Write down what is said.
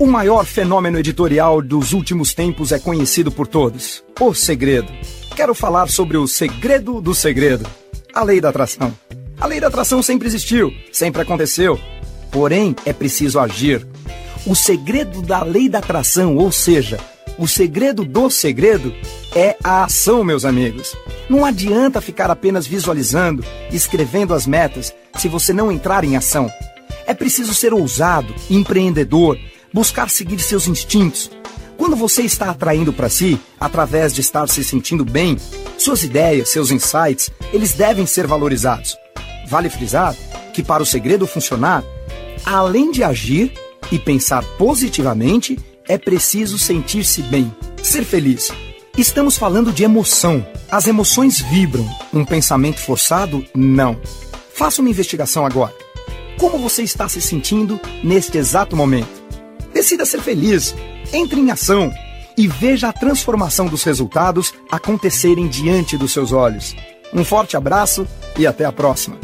O maior fenômeno editorial dos últimos tempos é conhecido por todos: o segredo. Quero falar sobre o segredo do segredo a lei da atração. A lei da atração sempre existiu, sempre aconteceu. Porém, é preciso agir. O segredo da lei da atração, ou seja, o segredo do segredo, é a ação, meus amigos. Não adianta ficar apenas visualizando, escrevendo as metas, se você não entrar em ação. É preciso ser ousado, empreendedor, buscar seguir seus instintos. Quando você está atraindo para si, através de estar se sentindo bem, suas ideias, seus insights, eles devem ser valorizados. Vale frisar que para o segredo funcionar, além de agir e pensar positivamente, é preciso sentir-se bem, ser feliz. Estamos falando de emoção. As emoções vibram. Um pensamento forçado, não. Faça uma investigação agora. Como você está se sentindo neste exato momento? Decida ser feliz. Entre em ação e veja a transformação dos resultados acontecerem diante dos seus olhos. Um forte abraço e até a próxima.